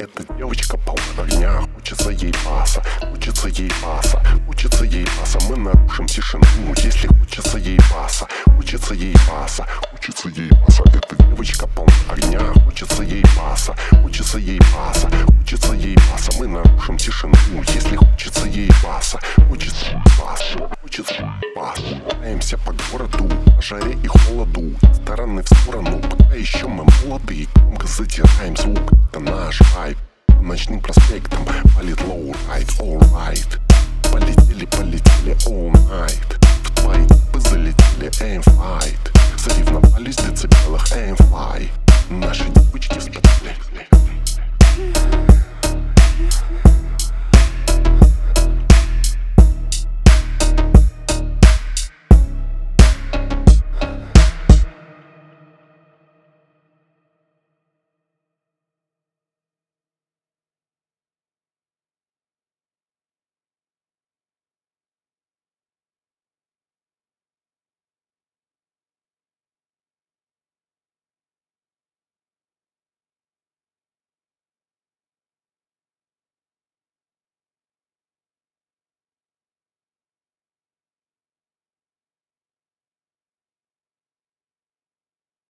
Эта девочка полна огня, хочется ей баса, хочется ей баса, хочется ей баса. Мы нарушим тишину, если хочется ей баса, хочется ей баса, хочется ей баса. Эта девочка полна огня, хочется ей баса, хочется ей баса, хочется ей баса. Мы нарушим тишину, если хочется ей баса, хочется ей баса, хочется ей баса. Катаемся по городу, жаре и холоду, стороны в сторону, пока еще мы молоды, громко затираем звук, это наш вайб. По ночным проспектам палит лоурайд, alright. Полетели, полетели all night. В твои типы залетели aim fight. Соревновались в децибелах aim. Наши